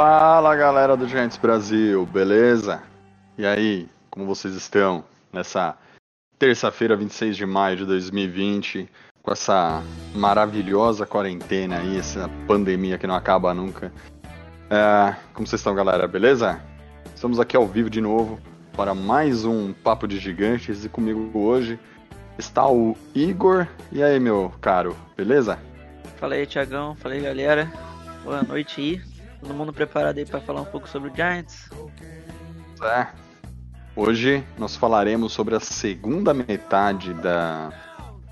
Fala galera do Giants Brasil, beleza? E aí, como vocês estão nessa terça-feira, 26 de maio de 2020, com essa maravilhosa quarentena aí, essa pandemia que não acaba nunca? É, como vocês estão, galera, beleza? Estamos aqui ao vivo de novo para mais um Papo de Gigantes e comigo hoje está o Igor. E aí, meu caro, beleza? Fala aí, Tiagão. Fala aí, galera. Boa noite aí. Todo mundo preparado aí pra falar um pouco sobre o Giants? É. Hoje nós falaremos sobre a segunda metade da,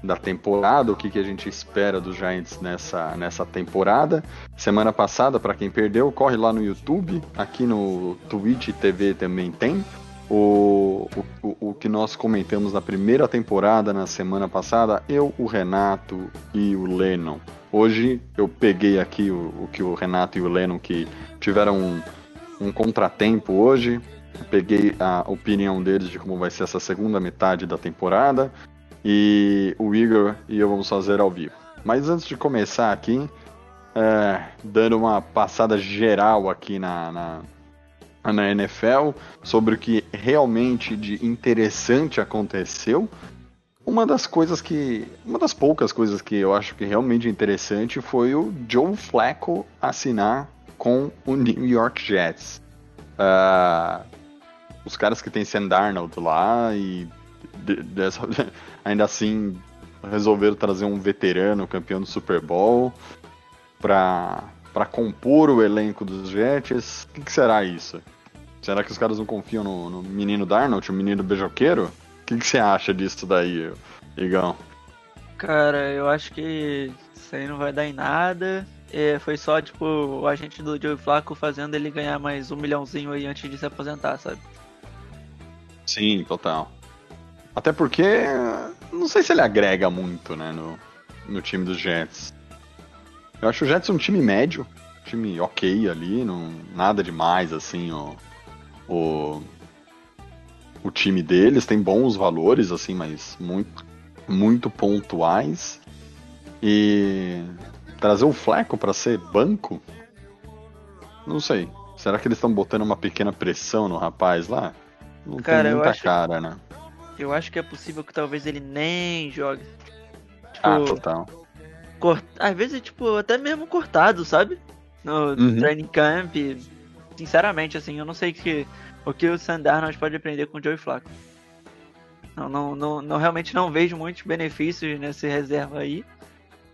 da temporada, o que, que a gente espera dos Giants nessa, nessa temporada. Semana passada, para quem perdeu, corre lá no YouTube, aqui no Twitch TV também tem. O, o, o que nós comentamos na primeira temporada, na semana passada, eu, o Renato e o Lennon. Hoje eu peguei aqui o, o que o Renato e o Lennon que tiveram um, um contratempo hoje. Peguei a opinião deles de como vai ser essa segunda metade da temporada. E o Igor e eu vamos fazer ao vivo. Mas antes de começar aqui, é, dando uma passada geral aqui na, na, na NFL sobre o que realmente de interessante aconteceu. Uma das coisas que. Uma das poucas coisas que eu acho que realmente interessante foi o Joe Flacco assinar com o New York Jets. Uh, os caras que tem Sam Darnold lá e de, dessa, ainda assim resolveram trazer um veterano campeão do Super Bowl para compor o elenco dos Jets. O que, que, será isso? Será que os caras não confiam no, no menino Darnold, o menino beijoqueiro? O que, que você acha disso daí, Igão? Cara, eu acho que isso aí não vai dar em nada. É, foi só, tipo, o agente do Joe Flacco fazendo ele ganhar mais um milhãozinho aí antes de se aposentar, sabe? Sim, total. Até porque não sei se ele agrega muito, né, no, no time dos Jets. Eu acho o Jets um time médio, um time ok ali, não, nada demais assim, ó, o, o time deles tem bons valores, assim, mas muito, muito pontuais. E trazer o Fleco para ser banco? Não sei. Será que eles estão botando uma pequena pressão no rapaz lá? Não cara, tem muita acho, cara, né? Eu acho que é possível que talvez ele nem jogue. Tipo, ah, total. Cort... Às vezes, tipo, até mesmo cortado, sabe? No Uhum. training camp. Sinceramente, assim, eu não sei que, o que o Sandarnold pode aprender com o Joey Flacco. Não, não, não, não, realmente não vejo muitos benefícios nesse reserva aí.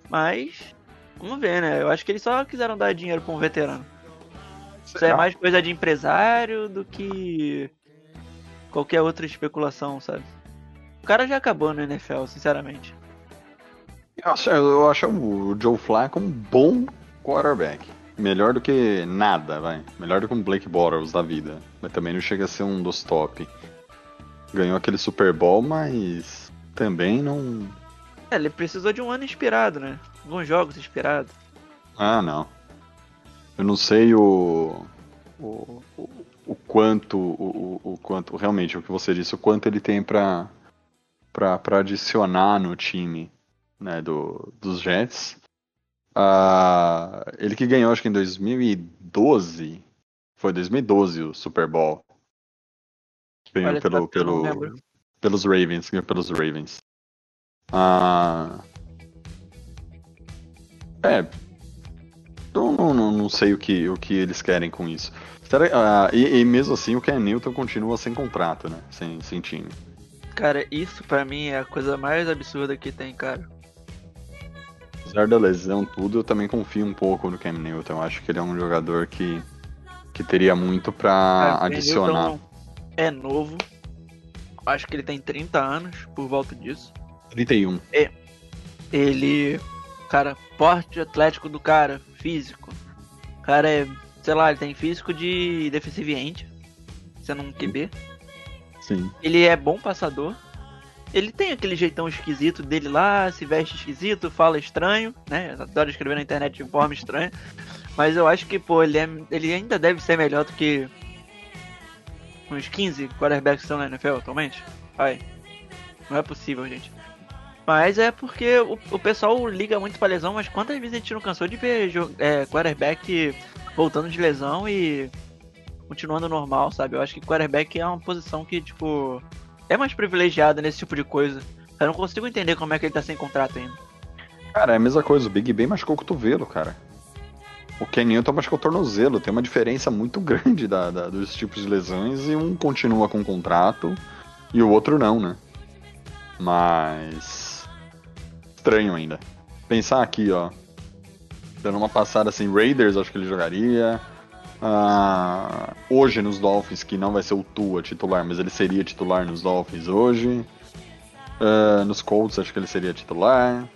Mas, vamos ver, né? Eu acho que eles só quiseram dar dinheiro pra um veterano. Isso é Será? mais coisa de empresário do que qualquer outra especulação, sabe? O cara já acabou no NFL, sinceramente. Eu acho, eu acho o Joe Flacco um bom quarterback. Melhor do que nada, vai. Melhor do que um Blake Bortles da vida. Mas também não chega a ser um dos top. Ganhou aquele Super Bowl, mas também não. É, ele precisou de um ano inspirado, né? Alguns jogos inspirados. Ah, não. Eu não sei o. O, o, o quanto. O, o, o quanto. Realmente, o que você disse, o quanto ele tem pra, pra, pra adicionar no time né, do, dos Jets. Ah, ele que ganhou, acho que em 2012. Foi 2012 o Super Bowl. Ganhou Olha, pelo, pelo, pelos Ravens. Ganhou pelos Ravens. Ah, é. Não, não, não, não sei o que, o que eles querem com isso. Será, ah, e, e mesmo assim o Ken Newton continua sem contrato, né? Sem, sem time. Cara, isso pra mim é a coisa mais absurda que tem, cara. Apesar da lesão, tudo, eu também confio um pouco no Cam Newton. Eu acho que ele é um jogador que, que teria muito o Ken adicionar. Newton É novo. Acho que ele tem 30 anos, por volta disso. 31. Ele. Cara, porte atlético do cara, físico. O cara é. Sei lá, ele tem físico de defensive end. sendo um QB. Sim. Ele é bom passador. Ele tem aquele jeitão esquisito dele lá, se veste esquisito, fala estranho, né? Adora escrever na internet de forma estranha. Mas eu acho que, pô, ele, é, ele ainda deve ser melhor do que uns 15 quarterbacks que estão na NFL atualmente. Vai. Não é possível, gente. Mas é porque o, o pessoal liga muito pra lesão, mas quantas vezes a gente não cansou de ver é, quarterback voltando de lesão e continuando normal, sabe? Eu acho que quarterback é uma posição que, tipo, é mais privilegiada nesse tipo de coisa. Eu não consigo entender como é que ele tá sem contrato ainda. Cara, é a mesma coisa. O Big Ben machucou o cotovelo, cara. O Ken Newton machucou o tornozelo. Tem uma diferença muito grande da, da- dos tipos de lesões e um continua com contrato e o outro não, né? Mas. Estranho ainda. Pensar aqui, ó. Dando uma passada assim, Raiders, acho que ele jogaria. Ah, hoje nos Dolphins, que não vai ser o Tua titular, mas ele seria titular nos Dolphins hoje. Ah, nos Colts, acho que ele seria titular.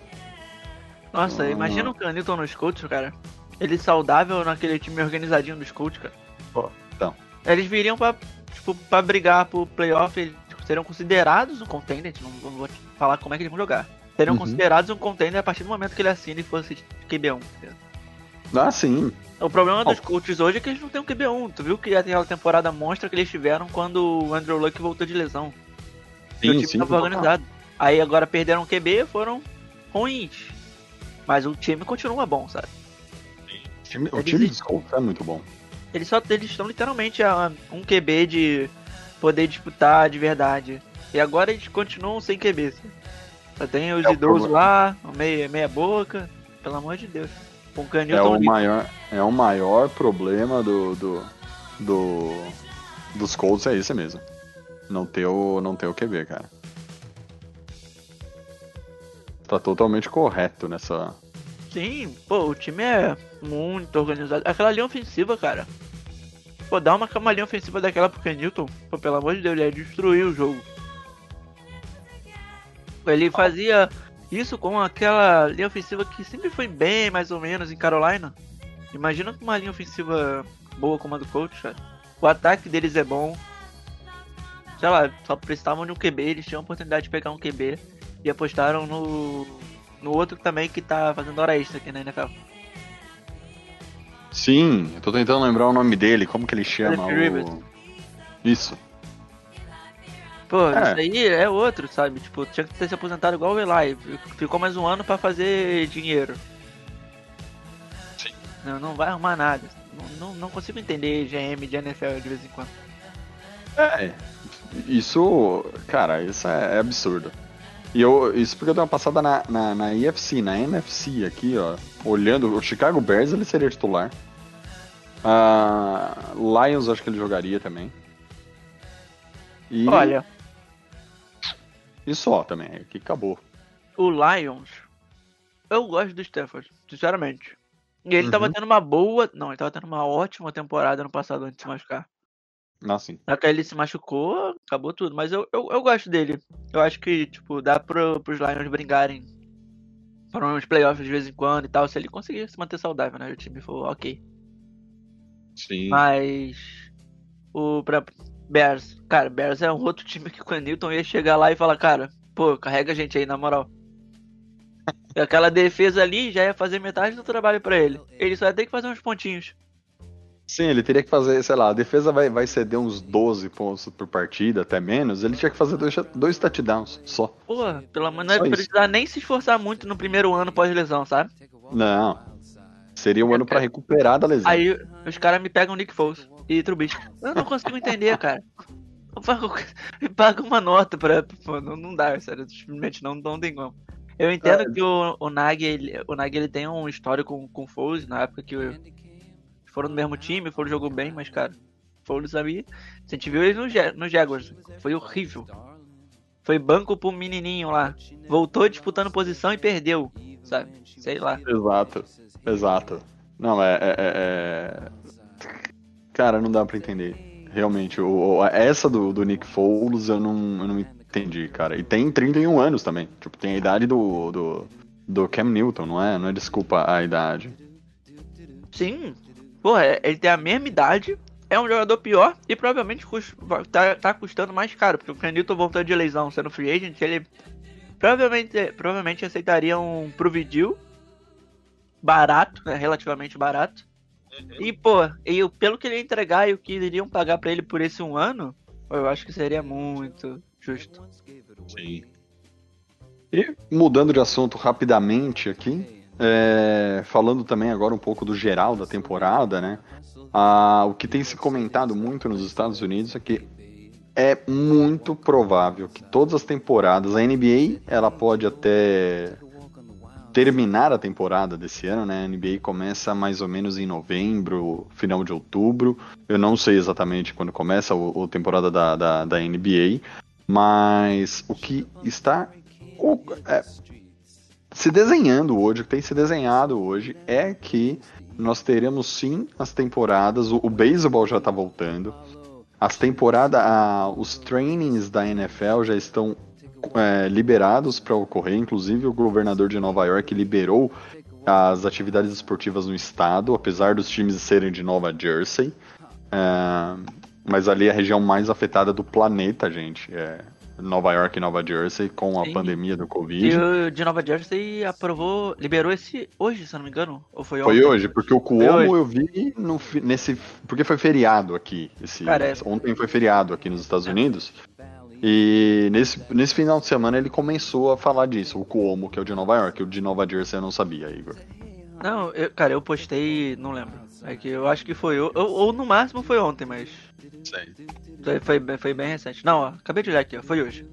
Nossa, Ah. imagina o Canilton nos Colts, cara. Ele saudável naquele time organizadinho dos Colts, cara. Pô, então. Eles viriam pra, tipo, pra brigar pro playoff, eles tipo, seriam considerados um contender, não, não vou falar como é que eles vão jogar. Seriam Uhum. considerados um contender a partir do momento que ele assina e fosse QB1. entendeu? Ah, sim. O problema dos Oh. Colts hoje é que eles não têm um QB1. Tu viu que aquela temporada mostra que eles tiveram quando o Andrew Luck voltou de lesão. que o Sim, time sim. tava organizado. Aí agora perderam o QB foram ruins. Mas o time continua bom, sabe? O time, o time dos Colts é muito bom. Eles só eles estão literalmente a um QB de poder disputar de verdade. E agora eles continuam sem QB. Só tem os É idosos lá, meia, meia boca. Pelo amor de Deus. Com o É Canilton o ali. maior, é o maior problema do, do, do dos Colts é esse mesmo. Não ter o, não ter o QB, cara. Tá totalmente correto nessa. Sim, pô, o time é muito organizado. Aquela linha ofensiva, cara. Pô, dá uma, uma linha ofensiva daquela pro Canilton. Pô, pelo amor de Deus, ele ia destruir o jogo. Ele fazia isso com aquela linha ofensiva que sempre foi bem, mais ou menos, em Carolina. Imagina com uma linha ofensiva boa como a do coach, cara. O ataque deles é bom. Sei lá, só precisavam de um QB, eles tinham a oportunidade de pegar um QB e apostaram no, no outro também que tá fazendo hora extra aqui na NFL. Sim, eu tô tentando lembrar o nome dele, como que ele chama? O... Isso. Pô, É. isso aí é outro, sabe? Tipo, tinha que ter se aposentado igual o Eli. Ficou mais um ano pra fazer dinheiro. Sim. Não, não vai arrumar nada. Não, não, não consigo entender GM de NFL de vez em quando. É, isso, cara, isso é, é absurdo. E eu, isso porque eu dei uma passada na, na, na IFC, na NFC aqui, ó, olhando, o Chicago Bears ele seria titular. Ah, Lions acho que ele jogaria também. E, Olha, e só também, que acabou. o Lions, eu gosto do Stafford, sinceramente. E ele tava Uhum. tendo uma boa. Não, ele tava tendo uma ótima temporada no passado antes de se machucar. Assim, Na que ele se machucou, acabou tudo. Mas eu, eu, eu gosto dele. Eu acho que, tipo, dá pro, pros Lions brincarem para uns playoffs de vez em quando e tal. Se ele conseguir se manter saudável, né? O time for ok. sim. Mas. O pra Bears. Cara, Bears é um outro time que o Newton ia chegar lá e falar, cara, pô, carrega a gente aí, na moral. Aquela defesa ali já ia fazer metade do trabalho pra ele. Ele só ia ter que fazer uns pontinhos. Sim, ele teria que fazer, sei lá, a defesa vai, vai ceder uns 12 pontos por partida, até menos. Ele tinha que fazer dois, dois touchdowns só. Porra, pelo menos não ia precisar nem se esforçar muito no primeiro ano pós-lesão, sabe? Não. Seria um ano pra recuperar da lesão. Aí os caras me pegam Nick Foles e Trubisky. Eu não consigo entender, cara. Eu pago, me paga uma nota pra. Pô, não, não dá, sério. Simplesmente não, não tem como. Eu entendo que o, o Nag, ele, o Nag ele tem um histórico com, com o Foles na época que foram no mesmo time, Foles jogou bem, mas cara, Foles ali. A gente viu ele no, no Jaguars. Foi horrível. Foi banco pro menininho lá. Voltou disputando posição e perdeu, sabe? Sei lá. Exato, exato. Não, é, é- é- é- Cara, não dá pra entender. Realmente, o, essa do, do Nick Foles eu não, eu não entendi, cara. E tem 31 anos também. Tipo, tem a idade do, do, do Cam Newton, não é? Não é desculpa a idade. Sim. Porra, é- ele tem a mesma idade é um jogador pior e provavelmente tá, tá custando mais caro, porque o Canito voltando de lesão sendo free agent, ele provavelmente, provavelmente aceitaria um Providil barato, né, relativamente barato. E, pô, e pelo que ele ia entregar e o que iriam pagar pra ele por esse um ano, eu acho que seria muito justo. Sim. E mudando de assunto rapidamente aqui, é, falando também agora um pouco do geral da temporada, né? Ah, o que tem se comentado muito nos Estados Unidos é que é muito provável que todas as temporadas, a NBA, ela pode até terminar a temporada desse ano, né? A NBA começa mais ou menos em novembro, final de outubro. Eu não sei exatamente quando começa a temporada da, da, da NBA, mas o que está é, se desenhando hoje, o que tem se desenhado hoje é que nós teremos sim as temporadas, o, o beisebol já está voltando, as temporadas, os trainings da NFL já estão é, liberados para ocorrer, inclusive o governador de Nova York liberou as atividades esportivas no estado, apesar dos times serem de Nova Jersey. É, mas ali é a região mais afetada do planeta, gente. É Nova York e Nova Jersey com a Sim. pandemia do E Covid. o de Nova Jersey aprovou, liberou esse hoje, se eu não me engano, ou foi Foi ontem? hoje, porque o Foi Cuomo eu vi no, nesse. Porque foi feriado aqui. Esse, Cara, é- Ontem foi feriado aqui nos Estados Unidos. E nesse, nesse final de semana ele começou a falar disso, o Cuomo, que é o de Nova York. O de Nova Jersey eu não sabia, Igor. Não, eu- cara, eu postei, não lembro. É que eu acho que foi, ou, ou no máximo foi ontem, mas Sei. foi, foi, bem- recente. Não, ó, acabei de olhar aqui, ó, foi hoje.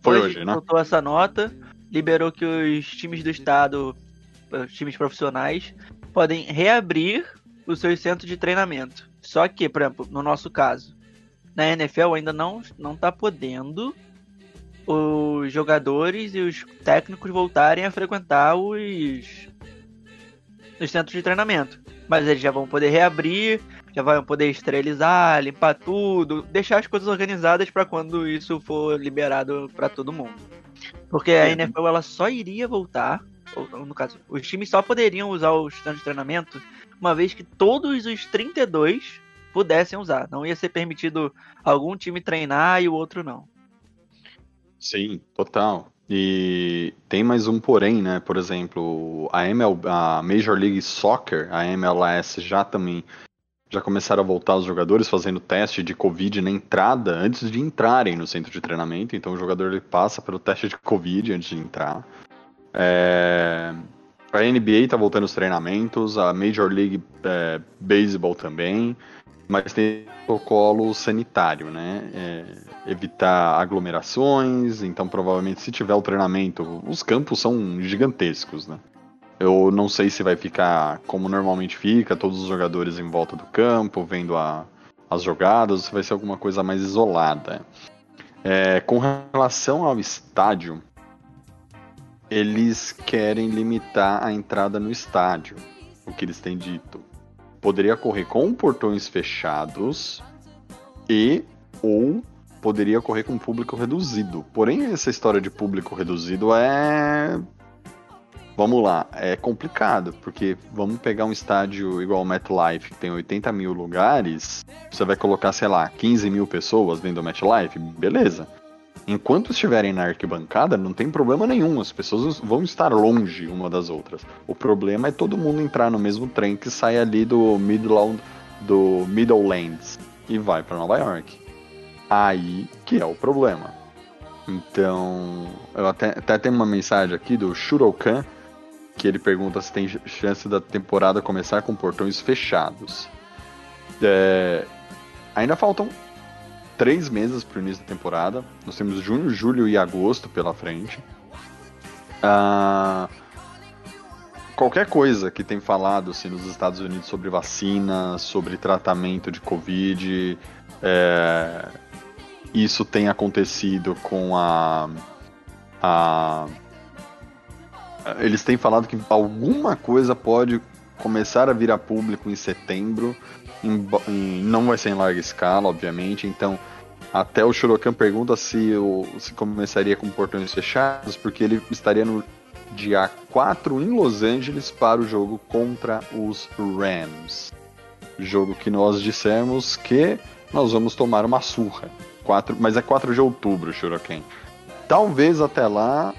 Foi hoje, né? Soltou essa nota, liberou que os times do estado, os times profissionais, podem reabrir os seus centros de treinamento. Só que, por exemplo, no nosso caso, na NFL ainda não, não tá podendo os jogadores e os técnicos voltarem a frequentar os, os centros de treinamento. Mas eles já vão poder reabrir, já vão poder esterilizar, limpar tudo, deixar as coisas organizadas para quando isso for liberado para todo mundo. Porque a É. NFL ela só iria voltar, ou ou, no caso, os times só poderiam usar os centros de treinamento uma vez que todos os 32 pudessem usar. Não ia ser permitido algum time treinar e o outro não. Sim, total. E tem mais um porém, né? Por exemplo, a, ML, a Major League Soccer, a MLS, já também já começaram a voltar os jogadores fazendo teste de Covid na entrada antes de entrarem no centro de treinamento. Então o jogador ele passa pelo teste de Covid antes de entrar. É, A NBA tá voltando os treinamentos, a Major League é, Baseball também, mas tem protocolo sanitário, né? É, evitar aglomerações, então provavelmente se tiver o treinamento, os campos são gigantescos, né? Eu não sei se vai ficar como normalmente fica, todos os jogadores em volta do campo, vendo a- as jogadas, ou se vai ser alguma coisa mais isolada. É, com relação ao estádio, eles querem limitar a entrada no estádio, o que eles têm dito. Poderia correr com portões fechados e ou poderia correr com público reduzido. Porém, essa história de público reduzido é. Vamos lá, é complicado, porque vamos pegar um estádio igual o MetLife, que tem 80 mil lugares, você vai colocar, sei lá, 15 mil pessoas dentro do MetLife, beleza. Enquanto estiverem na arquibancada, não tem problema nenhum, as pessoas vão estar longe uma das outras. O problema é todo mundo entrar no mesmo trem que sai ali do Midland, do Middlelands e vai para Nova York. Aí que é o problema. Então, eu até, até uma mensagem aqui do Shurokan, que ele pergunta se tem chance da temporada começar com portões fechados. É, ainda faltam três meses para o início da temporada. Nós temos junho, julho e agosto pela frente. Ah, qualquer coisa que tem falado assim, nos Estados Unidos sobre vacina, sobre tratamento de Covid, é, isso tem acontecido com a, a. Eles têm falado que alguma coisa pode começar a vir a público em setembro. Em, em, não vai ser em larga escala, obviamente. Então, até o Shorokan pergunta se, o, se começaria com portões fechados, porque ele estaria no dia 4 em Los Angeles para o jogo contra os Rams. Jogo que nós dissemos que nós vamos tomar uma surra. 4, mas é 4 de outubro, Shuriken. Talvez até lá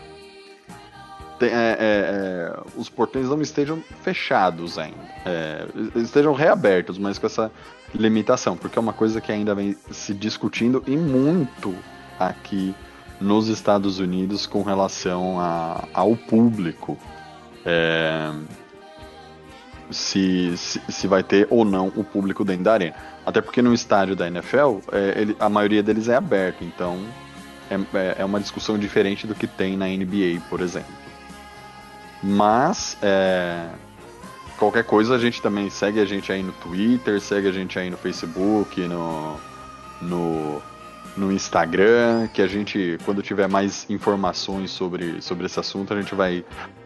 te- é, é, é, os portões não estejam fechados ainda. É, estejam reabertos, mas com essa limitação, porque é uma coisa que ainda vem se discutindo e muito aqui nos Estados Unidos com relação a- ao público. É, se, se, se vai ter ou não o público dentro da arena. Até porque no estádio da NFL, é, ele- a maioria deles é aberto, então é- é uma discussão diferente do que tem na NBA, por exemplo. Mas, é, qualquer coisa, a gente também segue a gente aí no Twitter, segue a gente aí no Facebook, no, no, no Instagram, que a gente, quando tiver mais informações sobre, sobre esse assunto, a gente vai,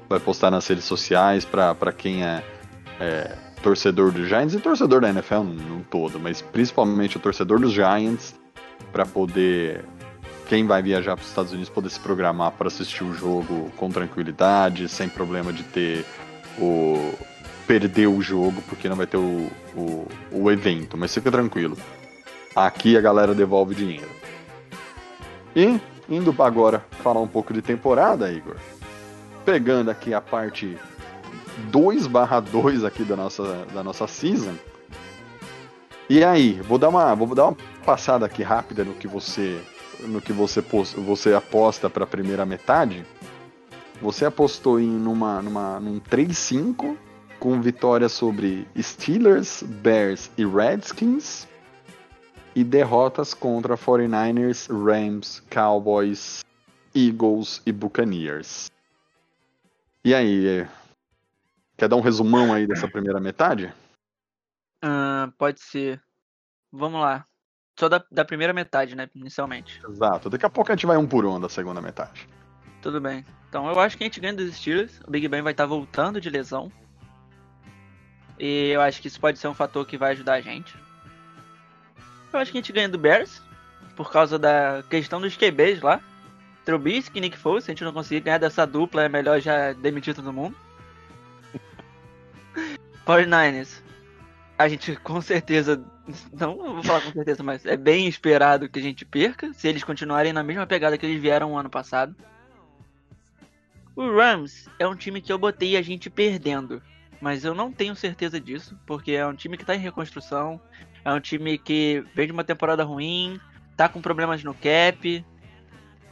vai postar nas redes sociais para quem é, é, torcedor dos Giants e torcedor da NFL num todo, mas principalmente o torcedor dos Giants, para poder quem vai viajar para os Estados Unidos poder se programar para assistir o jogo com tranquilidade, sem problema de ter o perder o jogo, porque não vai ter o, o, o evento, mas fica tranquilo. Aqui a galera devolve dinheiro. E indo agora falar um pouco de temporada, Igor. Pegando aqui a parte 2/2 aqui da nossa da nossa season. E aí, vou dar uma vou dar uma passada aqui rápida no que você no que você você aposta para a primeira metade. Você apostou em numa numa num 3-5 com vitória sobre Steelers, Bears e Redskins e derrotas contra 49ers, Rams, Cowboys, Eagles e Buccaneers. E aí, quer dar um resumão aí dessa primeira metade? Ah, pode ser. Vamos lá. Só da, da primeira metade, né? Inicialmente. Exato. Daqui a pouco a gente vai um por um da segunda metade. Tudo bem. Então eu acho que a gente ganha dos Steelers. O Big Ben vai estar voltando de lesão. E eu acho que isso pode ser um fator que vai ajudar a gente. Eu acho que a gente ganha do Bears. Por causa da questão dos QBs lá. Trubisky e Nick Foles. Se a gente não conseguir ganhar dessa dupla, é melhor já demitir todo mundo. 49ers. A gente com certeza. Não vou falar com certeza, mas é bem esperado que a gente perca. Se eles continuarem na mesma pegada que eles vieram ano passado. O Rams é um time que eu botei a gente perdendo. Mas eu não tenho certeza disso, porque é um time que tá em reconstrução. É um time que veio de uma temporada ruim, tá com problemas no cap.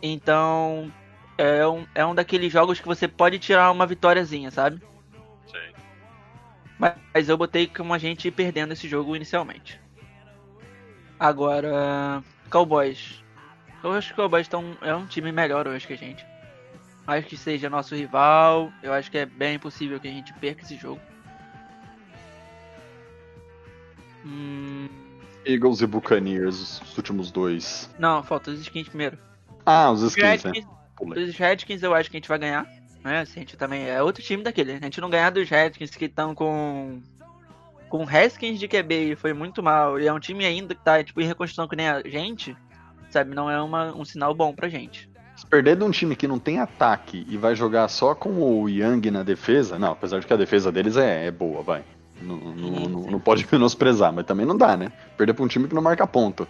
Então, é um, é um daqueles jogos que você pode tirar uma vitóriazinha, sabe? Mas eu botei como a gente perdendo esse jogo inicialmente. Agora, Cowboys. Eu acho que o Cowboys tão, é um time melhor hoje que a gente. Acho que seja nosso rival. Eu acho que é bem possível que a gente perca esse jogo. Hum, Eagles e Buccaneers, os últimos dois. não, falta os skins primeiro. Ah, os skins, né? Redskins, Pulei. os Redskins eu acho que a gente vai ganhar. Né? Se a gente também é outro time daquele. A gente não ganhar dos Redskins que estão com com Haskins de QB e foi muito mal. E é um time ainda que tá tipo em reconstrução que nem a gente, sabe? Não é uma, um sinal bom pra gente. Se perder de um time que não tem ataque e vai jogar só com o Young na defesa, não, apesar de que a defesa deles é, é boa, vai. Não, não, não- não pode menosprezar, mas também não dá, né? Perder pra um time que não marca ponto.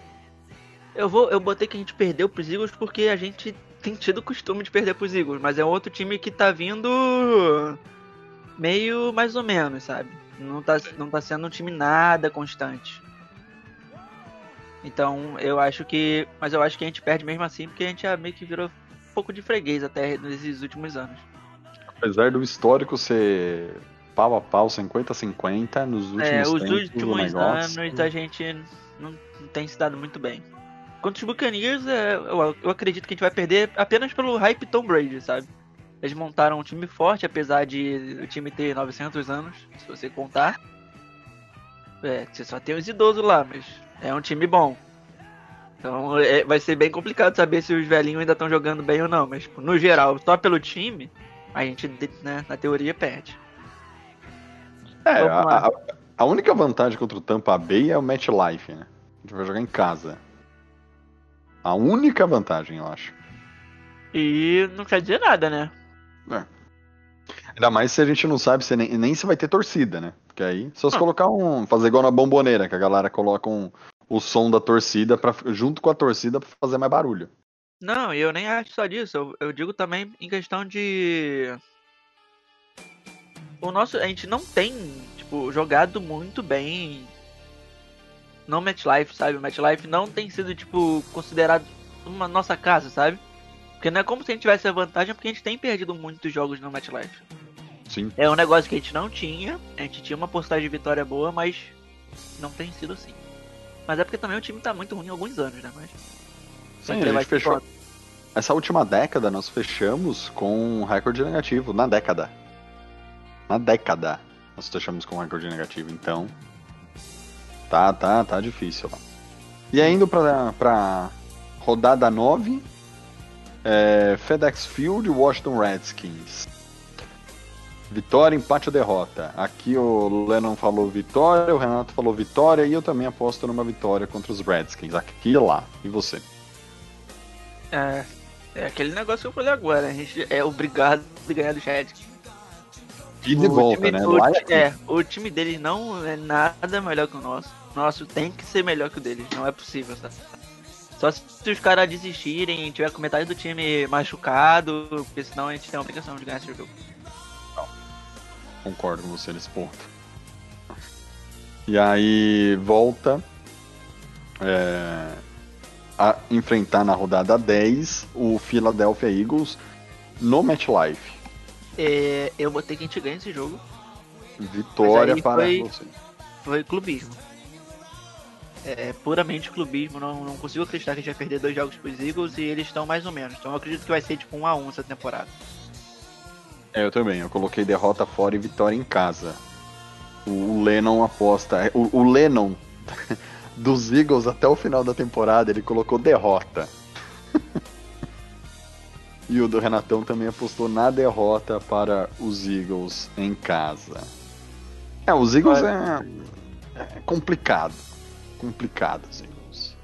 Eu vou, eu botei que a gente perdeu pros Eagles porque a gente tem tido o costume de perder pros Eagles, mas é outro time que tá vindo meio mais ou menos, sabe? Não tá, não tá sendo um time nada constante. Então, eu acho que. Mas eu acho que a gente perde mesmo assim, porque a gente meio que virou um pouco de freguês até nesses últimos anos. Apesar do histórico ser pau a pau, 50-50, nos últimos é, os tempos últimos anos a gente não, não tem se dado muito bem. Quanto os Buccaneers, é, eu, eu acredito que a gente vai perder apenas pelo hype Tom Brady, sabe? Eles montaram um time forte, apesar de o time ter 900 anos, se você contar. É, você só tem os idosos lá, mas é um time bom. Então é, vai ser bem complicado saber se os velhinhos ainda estão jogando bem ou não, mas tipo, no geral, só pelo time, a gente, né, na teoria, perde. É, a- a única vantagem contra o Tampa Bay é o match life, né? A gente vai jogar em casa. A única vantagem, eu acho. E não quer dizer nada, né? Ainda mais se a gente não sabe se nem, nem se vai ter torcida, né? Porque aí, só se Ah. colocar um. Fazer igual na bomboneira, que a galera coloca um, o som da torcida pra, junto com a torcida pra fazer mais barulho. Não, e eu nem acho só disso. Eu, eu digo também em questão de. O nosso. A gente não tem, tipo, jogado muito bem no MetLife, sabe? O MetLife não tem sido, tipo, considerado uma nossa casa, sabe? Porque não é como se a gente tivesse a vantagem, porque a gente tem perdido muitos jogos no MetLife. Sim. É um negócio que a gente não tinha. A gente tinha uma postagem de vitória boa, mas não tem sido assim. Mas é porque também o time tá muito ruim há alguns anos, né? Mas. Sim, a gente fechou. Essa última década nós fechamos com um recorde negativo. Na década. Na década nós fechamos com um recorde negativo. Então. Tá, tá, tá difícil lá. E indo pra, pra rodada 9. É, FedEx Field Washington Redskins. Vitória, empate ou derrota? Aqui o Lennon falou vitória, o Renato falou vitória e eu também aposto numa vitória contra os Redskins. Aqui e lá. E você? É, é aquele negócio que eu falei agora, a gente é obrigado a ganhar do Redskins. E de O volta, time- né? O, aqui. é, o time deles não é nada melhor que o nosso. Nosso tem que ser melhor que o deles, não é possível, sabe? Só se, os caras desistirem e tiver com metade do time machucado, porque senão a gente tem a obrigação de ganhar esse jogo. Concordo com você nesse ponto. E aí volta é, a enfrentar na rodada 10 o Philadelphia Eagles no MetLife. É, eu botei que a gente ganha esse jogo. Vitória para foi- você. Foi clubismo. É puramente clubismo, não, não consigo acreditar que a gente vai perder dois jogos pros Eagles e eles estão mais ou menos. Então eu acredito que vai ser tipo um a um essa temporada. É, eu também. Eu coloquei derrota fora e vitória em casa. O Lennon aposta. O, o Lennon dos Eagles até o final da temporada ele colocou derrota. e o do Renatão também apostou na derrota para os Eagles em casa. É, os Eagles é, é complicado. Complicado, os Eagles.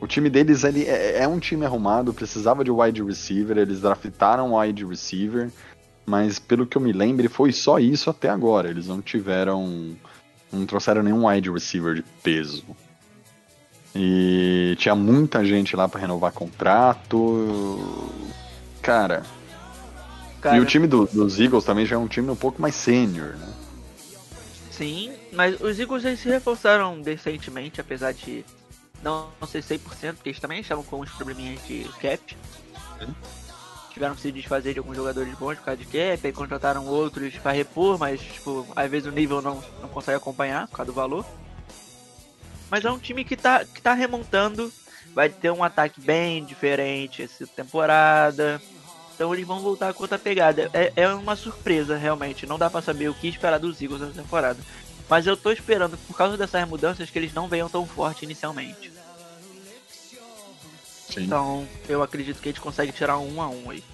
O time deles ele é, é um time arrumado, precisava de wide receiver, eles draftaram wide receiver mas pelo que eu me lembro, foi só isso até agora. Eles não tiveram. Não trouxeram nenhum wide receiver de peso. E tinha muita gente lá para renovar contrato. Cara, Cara, e o time do- dos Eagles também já é um time um pouco mais sênior, né? sim, mas os Eagles eles se reforçaram decentemente, apesar de não, não ser 100%, porque eles também estavam com uns probleminhas de cap. Tiveram que se desfazer de alguns jogadores bons por causa de cap, aí contrataram outros para repor, mas tipo, às vezes o nível não, não consegue acompanhar por causa do valor. Mas é um time que tá, que tá remontando, vai ter um ataque bem diferente essa temporada. Então eles vão voltar com outra pegada. É, é uma surpresa, realmente. Não dá pra saber o que esperar dos Eagles nessa temporada. Mas eu tô esperando, por causa dessas mudanças, que eles não venham tão forte inicialmente. Sim. Então eu acredito que a gente consegue tirar um 1 a 1 aí.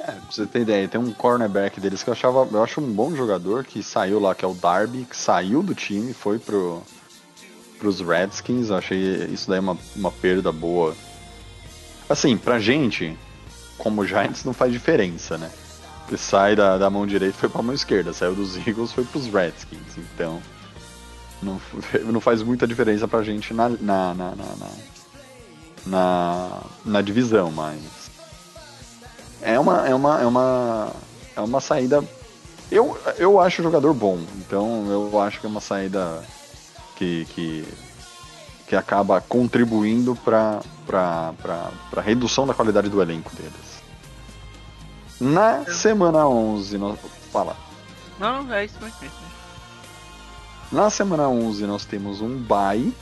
É, pra você ter ideia, tem um cornerback deles que eu achava. Eu acho um bom jogador que saiu lá, que é o Darby, que saiu do time, foi pro, pros Redskins. Eu achei isso daí uma, uma perda boa. Assim, pra gente, como Giants, não faz diferença, né? Porque sai da, da mão direita foi pra mão esquerda, saiu dos Eagles foi pros Redskins. Então, não, não faz muita diferença pra gente na, na, na, na, na, na, divisão, mas é uma é uma é uma é uma saída eu, eu acho o jogador bom então eu acho que é uma saída que que, que acaba contribuindo para para redução da qualidade do elenco deles na semana 11 nós, fala Não, é isso mesmo. é isso mesmo. na semana 11 nós temos um bye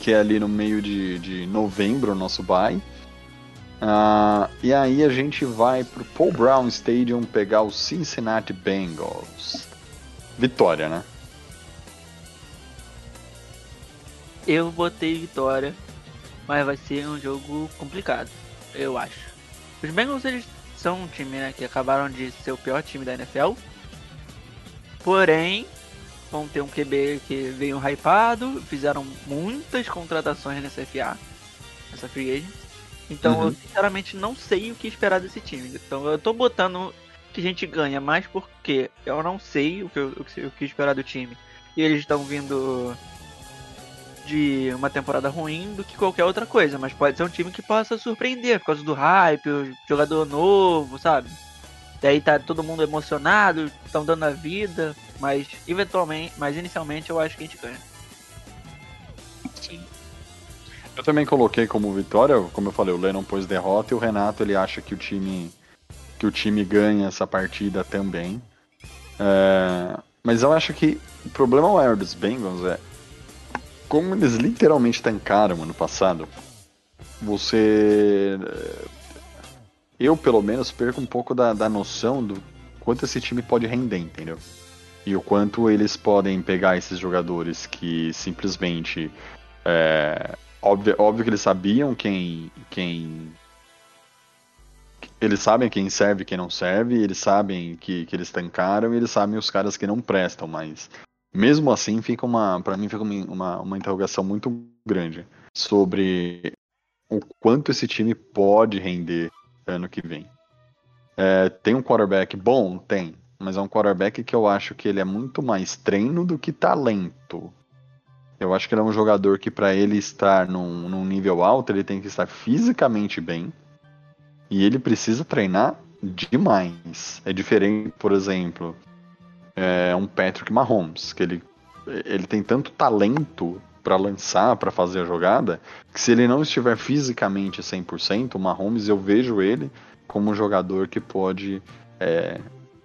que é ali no meio de, de novembro o nosso bye Ah, e aí a gente vai pro Paul Brown Stadium pegar o Cincinnati Bengals. Vitória, né? Eu botei vitória, mas vai ser um jogo complicado, eu acho. Os Bengals eles são um time né, que acabaram de ser o pior time da NFL. Porém, vão ter um QB que veio hypado, fizeram muitas contratações nessa FA, nessa free agent. Então Uhum. eu sinceramente não sei o que esperar desse time. Então eu tô botando que a gente ganha mais porque eu não sei o que eu, o que esperar do time. E eles estão vindo de uma temporada ruim do que qualquer outra coisa, mas pode ser um time que possa surpreender por causa do hype, o jogador novo, sabe? Daí tá todo mundo emocionado, estão dando a vida, mas eventualmente, mas inicialmente eu acho que a gente ganha. Sim. Eu também coloquei como vitória, como eu falei, o Lennon pôs derrota e o Renato ele acha que o time que o time ganha essa partida também. É, mas eu acho que o problema maior dos Bengals é como eles literalmente tancaram ano passado. Você. Eu, pelo menos, perco um pouco da, da noção do quanto esse time pode render, entendeu? E o quanto eles podem pegar esses jogadores que simplesmente. É, óbvio, óbvio que eles sabiam quem, quem eles sabem quem serve e quem não serve, eles sabem que, que eles tancaram e eles sabem os caras que não prestam, mas mesmo assim fica uma, para mim fica uma, uma interrogação muito grande sobre o quanto esse time pode render ano que vem. É, tem um quarterback bom? Tem, mas é um quarterback que eu acho que ele é muito mais treino do que talento. Eu acho que ele é um jogador que para ele estar num, num nível alto, ele tem que estar fisicamente bem e ele precisa treinar demais. É diferente, por exemplo, é um Patrick Mahomes, que ele, ele tem tanto talento para lançar, para fazer a jogada, que se ele não estiver fisicamente 100%, o Mahomes eu vejo ele como um jogador que pode é,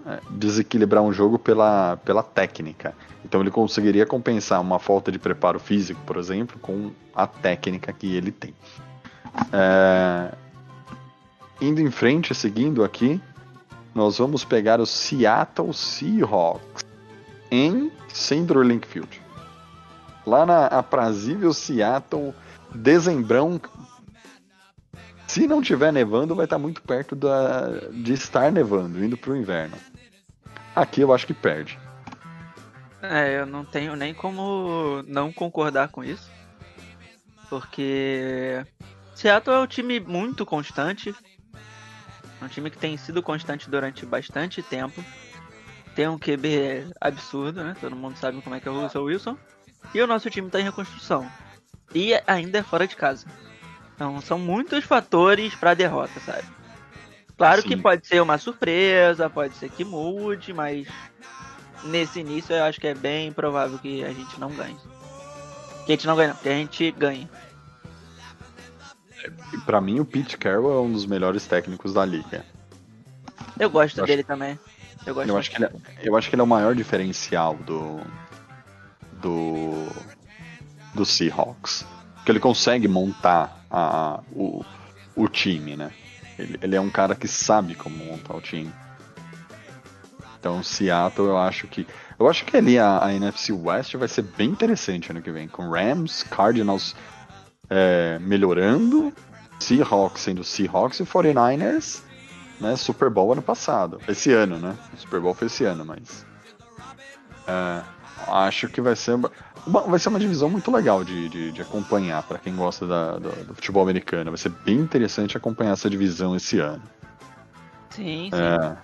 é, desequilibrar um jogo pela, pela técnica. Então ele conseguiria compensar uma falta de preparo físico, por exemplo, com a técnica que ele tem. É, Indo em frente, seguindo aqui, nós vamos pegar o Seattle Seahawks em Central Link Field. Lá na aprazível Seattle, dezembrão. Se não tiver nevando, vai estar muito perto da, de estar nevando, indo para o inverno. Aqui eu acho que perde. É, eu não tenho nem como não concordar com isso. Porque Seattle é um time muito constante, um time que tem sido constante durante bastante tempo. Tem um QB absurdo, né? Todo mundo sabe como é que é o Russell Wilson. E o nosso time está em reconstrução. E ainda é fora de casa. Então são muitos fatores para a derrota, sabe? Claro Sim. que pode ser uma surpresa, pode ser que mude, mas nesse início eu acho que é bem provável que a gente não ganhe. Que a gente não ganhe, não, que a gente ganhe. Para mim, o Pete Carroll é um dos melhores técnicos da liga. Eu gosto eu dele acho... também. Eu, gosto eu, acho que ele é, eu acho que ele é o maior diferencial do. do. do Seahawks. Que ele consegue montar a, o, o time, né? Ele, ele é um cara que sabe como montar o time. Então, Seattle, eu acho que. Eu acho que ali a, a NFC West vai ser bem interessante ano que vem. Com Rams, Cardinals é, melhorando, Seahawks sendo Seahawks e 49ers, né, Super Bowl ano passado. Esse ano, né? O Super Bowl foi esse ano, mas. É, acho que vai ser uma, vai ser uma divisão muito legal de, de, de acompanhar para quem gosta da, do, do, futebol americano. Vai ser bem interessante acompanhar essa divisão esse ano. Sim, sim. É,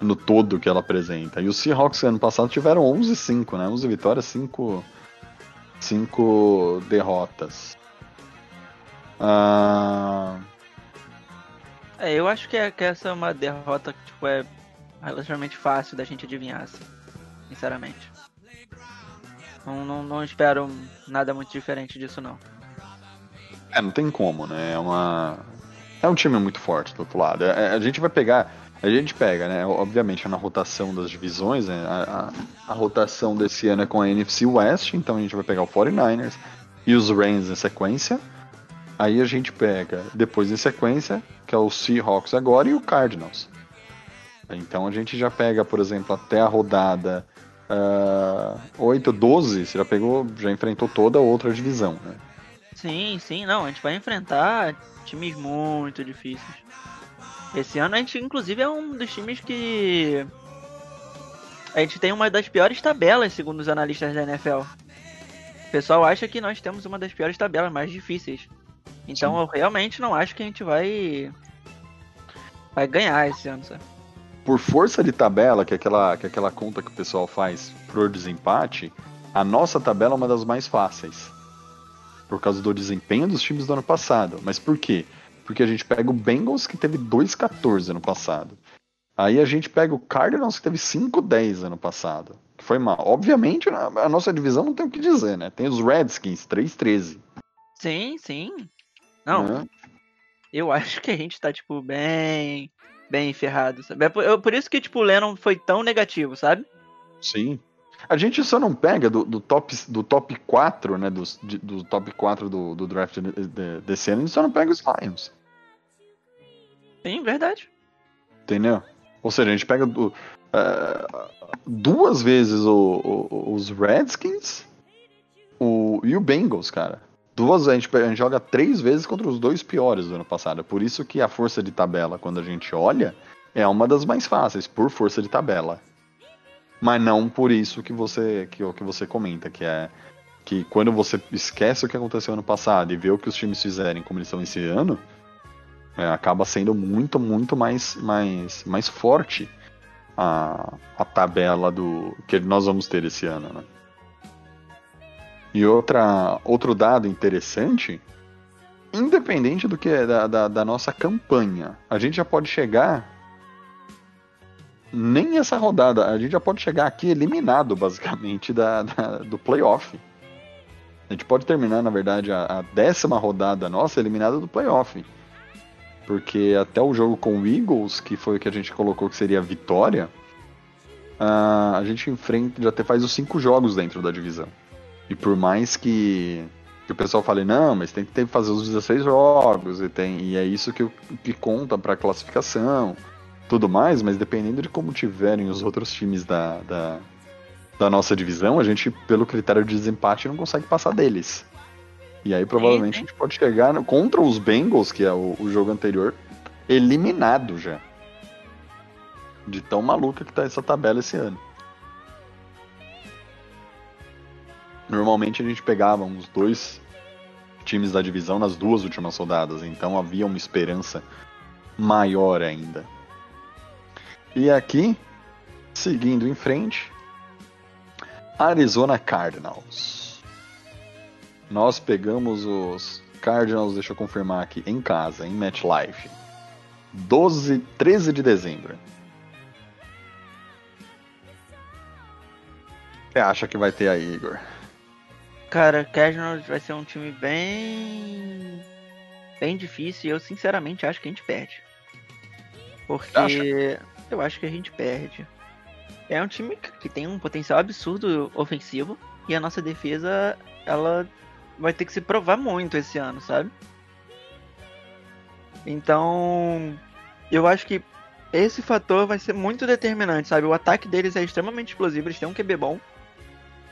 no todo que ela apresenta. E os Seahawks ano passado tiveram 11-5, né? 11 vitórias, 5 cinco derrotas. Ah... É, eu acho que, é, que essa é uma derrota que tipo, é relativamente fácil da gente adivinhar, assim, sinceramente. Não, não, não espero nada muito diferente disso, não. É, não tem como, né? É uma. É um time muito forte do outro lado. É, a gente vai pegar. A gente pega, né? Obviamente, na rotação das divisões, né? a, a, a, rotação desse ano é com a NFC West, então a gente vai pegar o 49ers e os Rams em sequência. Aí a gente pega, depois em sequência, que é o Seahawks agora e o Cardinals. Então a gente já pega, por exemplo, até a rodada uh, 8, 12, você já pegou, já enfrentou toda a outra divisão, né? Sim, sim, não, a gente vai enfrentar times muito difíceis. Esse ano a gente, inclusive, é um dos times que. A gente tem uma das piores tabelas, segundo os analistas da NFL. O pessoal acha que nós temos uma das piores tabelas, mais difíceis. Então Sim. eu realmente não acho que a gente vai. Vai ganhar esse ano, sabe? por força de tabela, que é aquela, que é aquela conta que o pessoal faz por desempate, a nossa tabela é uma das mais fáceis. Por causa do desempenho dos times do ano passado. Mas por quê? Porque a gente pega o Bengals, que teve 2-14 ano passado. Aí a gente pega o Cardinals, que teve 5-10 ano passado. Que foi mal. Obviamente, a nossa divisão não tem o que dizer, né? Tem os Redskins, 3-13. Sim, sim. Não. Né? Eu acho que a gente tá, tipo, bem. Bem ferrado, sabe? É por, é por isso que, tipo, o Lennon foi tão negativo, sabe? Sim. A gente só não pega do, do top, do top 4, né? De, do top 4 do, do draft de- de- desse ano, a gente só não pega os Lions. Sim, verdade. Entendeu? Ou seja, a gente pega eh, duas vezes o- o- os Redskins o, e o Bengals, cara. Duas, a gente, a gente joga três vezes contra os dois piores do ano passado. Por isso que a força de tabela, quando a gente olha, é uma das mais fáceis, por força de tabela. Mas não por isso que você, que, que você comenta, que é que quando você esquece o que aconteceu ano passado e vê o que os times fizerem como eles estão esse ano, é, acaba sendo muito, muito mais, mais, mais forte a, a tabela do que nós vamos ter esse ano, né? E outra, outro dado interessante, independente do que é da, da, da nossa campanha, a gente já pode chegar nem essa rodada, a gente já pode chegar aqui eliminado basicamente da, da- do playoff. A gente pode terminar, na verdade, a, a décima rodada nossa eliminada do playoff. Porque até o jogo com o Eagles, que foi o que a gente colocou que seria a vitória, ah, a gente enfrenta, já até faz os cinco jogos dentro da divisão. E por mais que, que o pessoal fale, não, mas tem que ter- fazer os 16 jogos, e, tem, e é isso que, que conta para classificação, tudo mais, mas dependendo de como tiverem os outros times da, da, da nossa divisão, a gente, pelo critério de desempate, não consegue passar deles. E aí provavelmente a gente pode chegar no- contra os Bengals, que é o, o jogo anterior, eliminado já. De tão maluca que tá essa tabela esse ano. Normalmente a gente pegava uns dois times da divisão nas duas últimas rodadas, então havia uma esperança maior ainda. E aqui, seguindo em frente, Arizona Cardinals. Nós pegamos os Cardinals, deixa eu confirmar aqui, em casa, em MetLife. 12, 13 de dezembro. Você acha que vai ter aí, Igor? Cara, Cardinals vai ser um time bem. bem difícil e eu sinceramente acho que a gente perde. Porque Acha? eu acho que a gente perde. É um time que tem um potencial absurdo ofensivo e a nossa defesa, ela vai ter que se provar muito esse ano, sabe? Então, eu acho que esse fator vai ser muito determinante, sabe? O ataque deles é extremamente explosivo, eles têm um QB bom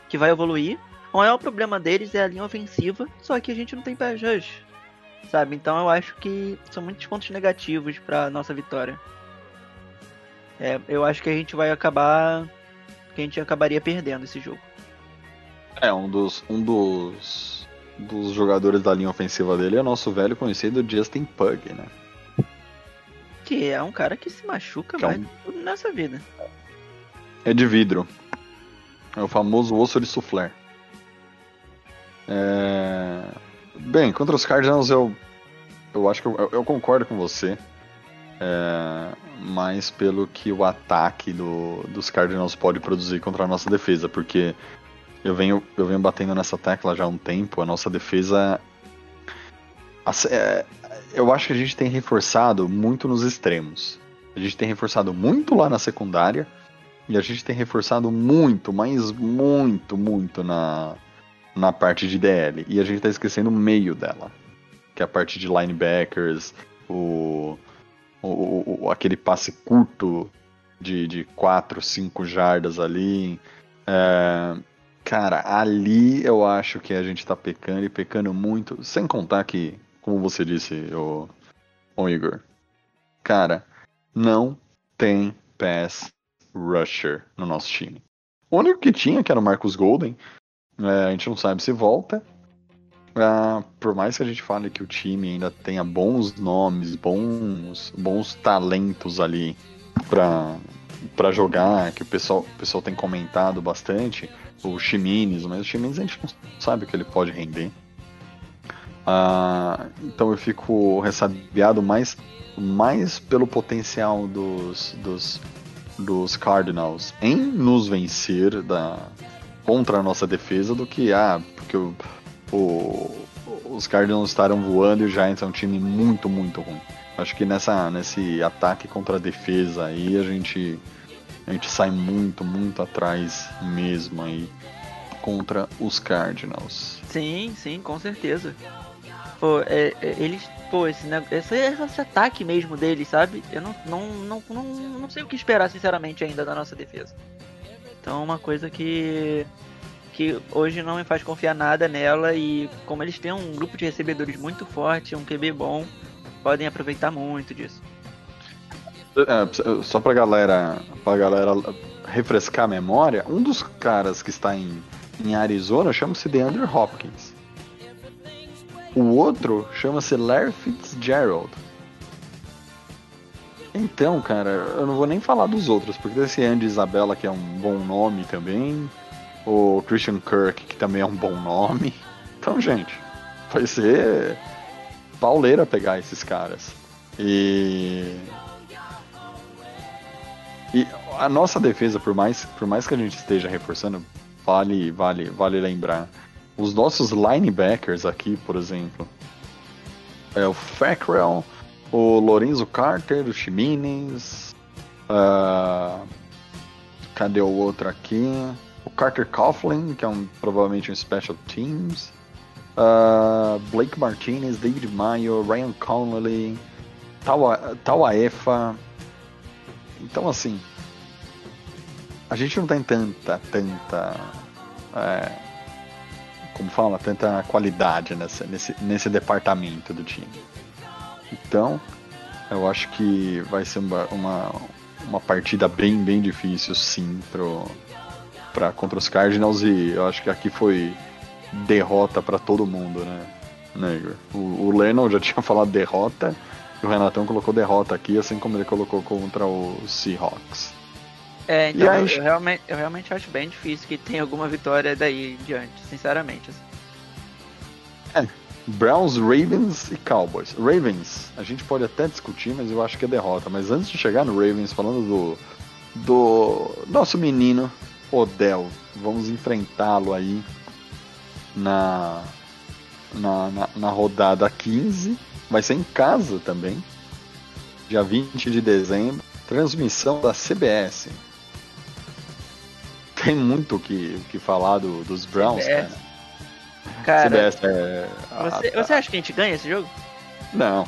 que vai evoluir. O maior problema deles é a linha ofensiva, só que a gente não tem pass sabe? Então eu acho que são muitos pontos negativos para nossa vitória. É, eu acho que a gente vai acabar, que a gente acabaria perdendo esse jogo. É, um dos, um dos, dos jogadores da linha ofensiva dele é o nosso velho conhecido Justin Pug, né? Que é um cara que se machuca Que é mais um- tudo nessa vida. É de vidro. É o famoso osso de soufflé. É... Bem, contra os Cardinals eu, eu acho que eu, eu concordo com você. É, mais pelo que o ataque do, dos Cardinals pode produzir contra a nossa defesa, porque eu venho, eu venho batendo nessa tecla já há um tempo, a nossa defesa. É, eu acho que a gente tem reforçado muito nos extremos. A gente tem reforçado muito lá na secundária. E a gente tem reforçado muito, mas muito, muito na, na parte de DL. E a gente tá esquecendo o meio dela. Que é a parte de linebackers, o, o- o- aquele passe curto de, de 4, 5 jardas ali. É, cara, ali eu acho que a gente tá pecando e pecando muito. Sem contar que, como você disse, o, o Igor, cara, não tem pass rusher no nosso time. O único que tinha, que era o Marcus Golden, é, a gente não sabe se volta. Ah, por mais que a gente fale que o time ainda tenha bons nomes, bons, bons talentos ali pra, jogar, que o pessoal, o pessoal tem comentado bastante, o Chimines, mas o Chimines a gente não sabe o que ele pode render. Ah, então eu fico ressabiado mais, mais pelo potencial dos, dos, dos Cardinals em nos vencer da, contra a nossa defesa do que, ah, porque o, o, os Cardinals estarão voando e o Giants é um time muito, muito ruim. Acho que nessa, nesse ataque contra a defesa aí a gente, a gente sai muito, muito atrás mesmo aí contra os Cardinals. Sim, sim, com certeza. Pô, é, é, eles. Pô, esse, esse, esse ataque mesmo deles, sabe? Eu não, não, não, não, não sei o que esperar, sinceramente, ainda da nossa defesa. Então, é uma coisa que. que hoje não me faz confiar nada nela. E como eles têm um grupo de recebedores muito forte, um QB bom, podem aproveitar muito disso. É, só pra galera, pra galera refrescar a memória, um dos caras que está em, em Arizona chama-se DeAndre Hopkins. O outro chama-se Larry Fitzgerald. Então, cara, eu não vou nem falar dos outros, porque esse Andy Isabella, que é um bom nome também, o Christian Kirk, que também é um bom nome. Então, gente, vai ser pauleira pegar esses caras. E. E a nossa defesa, por mais, por mais que a gente esteja reforçando, vale, vale, vale lembrar os nossos linebackers aqui, por exemplo, é o Fackrell, o Lorenzo Carter, o Chimines, uh, cadê o outro aqui? O Carter Coughlin, que é um, provavelmente um Special Teams, uh, Blake Martinez, David Mayo, Ryan Connolly, Tawa, Tawaefa. Então, assim, a gente não tem tanta, tanta. É, como fala, tanta qualidade nessa, nesse, nesse departamento do time. Então, eu acho que vai ser uma, uma, uma partida bem, bem difícil, sim, pro, pra, contra os Cardinals. E eu acho que aqui foi derrota para todo mundo, né, Negro? O, o Lennon já tinha falado derrota, o Renatão colocou derrota aqui, assim como ele colocou contra o Seahawks. É, então aí... eu, realmente, eu realmente acho bem difícil que tenha alguma vitória daí em diante, sinceramente. Assim. É, Browns, Ravens e Cowboys. Ravens, a gente pode até discutir, mas eu acho que é derrota. Mas antes de chegar no Ravens, falando do, do nosso menino Odell, vamos enfrentá-lo aí na, na, na, na rodada 15. Vai ser em casa também, dia 20 de dezembro. Transmissão da CBS tem muito o que, que falar do, dos Browns, CBS. cara. cara CBS é. Você, a, você acha que a gente ganha esse jogo? Não.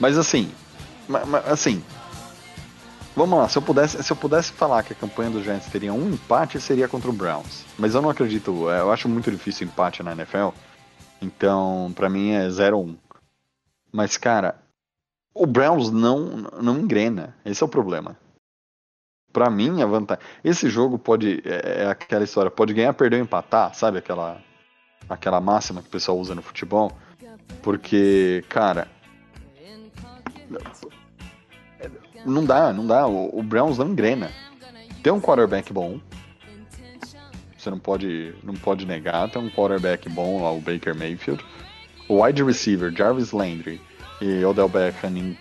Mas assim. Assim. Vamos lá, se eu pudesse, se eu pudesse falar que a campanha dos Giants teria um empate, seria contra o Browns. Mas eu não acredito, é, eu acho muito difícil empate na NFL. Então, para mim é 0-1. Mas, cara, o Browns não, não engrena. Esse é o problema para mim, a vantagem. Esse jogo pode. É, é, aquela história, pode ganhar, perder ou empatar, sabe? Aquela, aquela máxima que o pessoal usa no futebol. Porque, cara. Não dá, não dá. O, o Browns não engrena. Tem um quarterback bom. Você não pode, não pode negar. Tem um quarterback bom lá, o Baker Mayfield. O wide receiver, Jarvis Landry e Odell Beckham.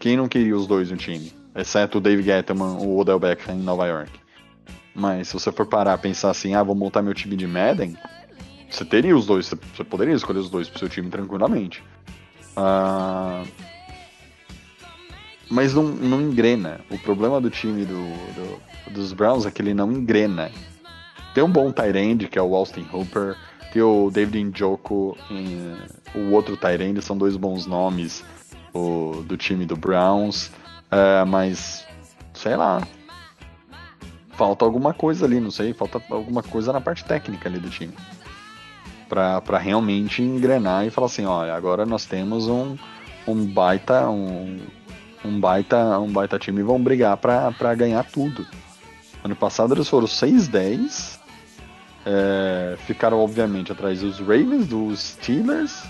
Quem não queria os dois no time? exceto o Dave Gettleman, o Odell Beckham em Nova York. Mas se você for parar pensar assim, ah, vou montar meu time de Madden, você teria os dois, você poderia escolher os dois pro seu time tranquilamente. Ah, mas não, não engrena. O problema do time do, do, dos Browns é que ele não engrena. Tem um bom Tyrande, que é o Austin Hooper, tem o David Njoku, e o outro Tyrande, são dois bons nomes o, do time do Browns. É, mas, sei lá. Falta alguma coisa ali, não sei. Falta alguma coisa na parte técnica ali do time. Pra realmente engrenar e falar assim, olha, agora nós temos um, um baita. Um, um baita, um baita time e vão brigar para ganhar tudo. Ano passado eles foram 6-10. É, ficaram, obviamente, atrás dos Ravens, dos Steelers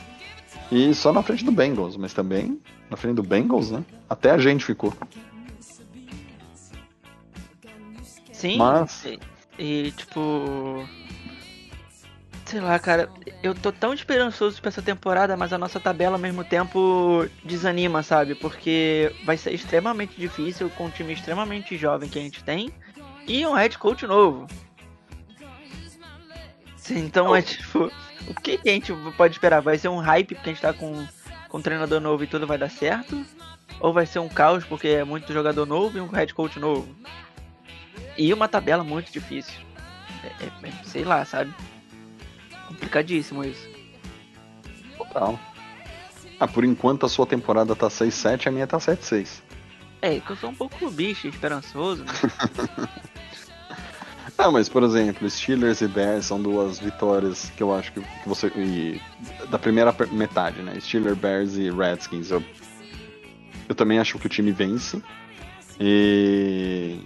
E só na frente do Bengals, mas também na frente do Bengals, né? Até a gente ficou. Sim. Mas- E, e, tipo. Sei lá, cara, eu tô tão esperançoso pra essa temporada, mas a nossa tabela ao mesmo tempo desanima, sabe? Porque vai ser extremamente difícil com um time extremamente jovem que a gente tem e um head coach novo. Então é tipo, o que que a gente pode esperar? Vai ser um hype porque a gente tá com, com um treinador novo e tudo vai dar certo? Ou vai ser um caos porque é muito jogador novo e um head coach novo? E uma tabela muito difícil. É- é- é- sei lá, sabe? Complicadíssimo isso. Total. Ah, por enquanto a sua temporada tá 6-7, a minha tá 7-6. É, que eu sou um pouco bicho, esperançoso, né? Ah, mas por exemplo, Steelers e Bears são duas vitórias que eu acho que, que você. e- da primeira metade, né? Steelers, Bears e Redskins. Eu, eu também acho que o time vence. E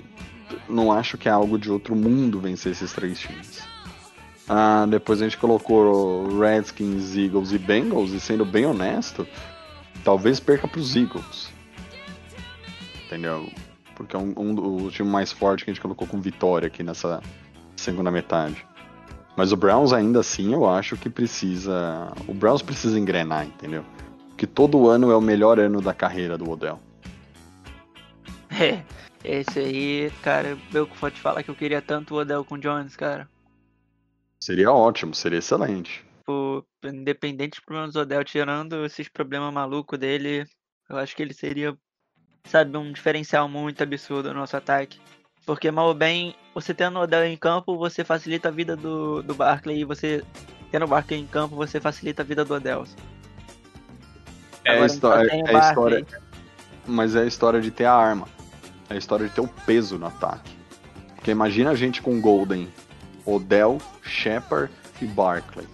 não acho que é algo de outro mundo vencer esses três times. Ah, depois a gente colocou Redskins, Eagles e Bengals, e sendo bem honesto, talvez perca pros Eagles. Entendeu? Porque é um, um o time mais forte que a gente colocou com vitória aqui nessa segunda metade. Mas o Browns ainda assim eu acho que precisa. O Browns precisa engrenar, entendeu? Que todo ano é o melhor ano da carreira do Odell. É, esse aí, cara, eu vou te falar que eu queria tanto o Odell com o Jones, cara. Seria ótimo, seria excelente. Tipo, independente dos problemas do Odell, tirando esses problemas malucos dele, eu acho que ele seria, sabe, um diferencial muito absurdo no nosso ataque. Porque, mal ou bem, você tendo o Odell em campo, você facilita a vida do, do Barkley, e você tendo o Barkley em campo, você facilita a vida do Odell. É Agora, é- o é Barkley. história. Mas é a história de ter a arma. É a história de ter o peso no ataque. Porque imagina a gente com Golden, Odell, Shepard e Barkley.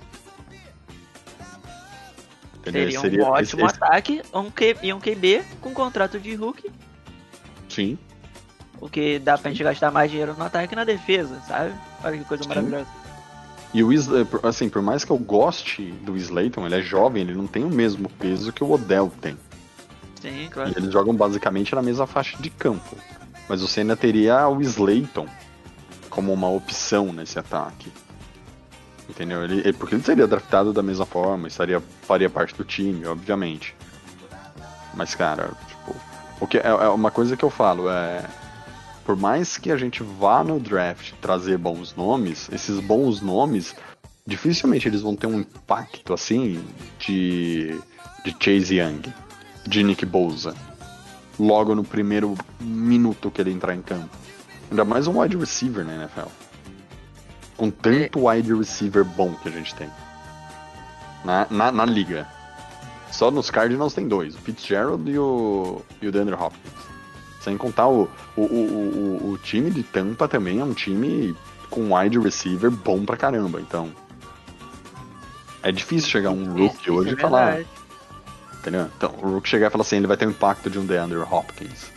Entendeu? Seria um ótimo esse- ataque um Q, e um QB com contrato de Hulk, Sim. o que dá pra gente gastar mais dinheiro no ataque e na defesa, sabe? Olha que coisa Sim. maravilhosa. E o assim, por mais que eu goste do Slayton, ele é jovem, ele não tem o mesmo peso que o Odell tem. Sim, E claro. eles jogam basicamente na mesma faixa de campo. Mas você ainda teria o Slayton como uma opção nesse ataque. Entendeu? Ele, ele- porque ele seria draftado da mesma forma, estaria, faria parte do time, obviamente. Mas, cara, tipo, o que, é, é uma coisa que eu falo, é. Por mais que a gente vá no draft trazer bons nomes, esses bons nomes, dificilmente eles vão ter um impacto assim de, de Chase Young, de Nick Bosa, logo no primeiro minuto que ele entrar em campo. Ainda mais um wide receiver na NFL. Com tanto wide receiver bom que a gente tem. Na, na, na liga. Só nos Cardinals tem dois, o Fitzgerald e o, e o DeAndre Hopkins. Sem contar o, o, o, o, o time de Tampa também é um time com wide receiver bom pra caramba, então. É difícil chegar um rookie Isso hoje é e falar. Entendeu? Então, o Rook chegar e falar assim, ele vai ter o impacto de um DeAndre Hopkins.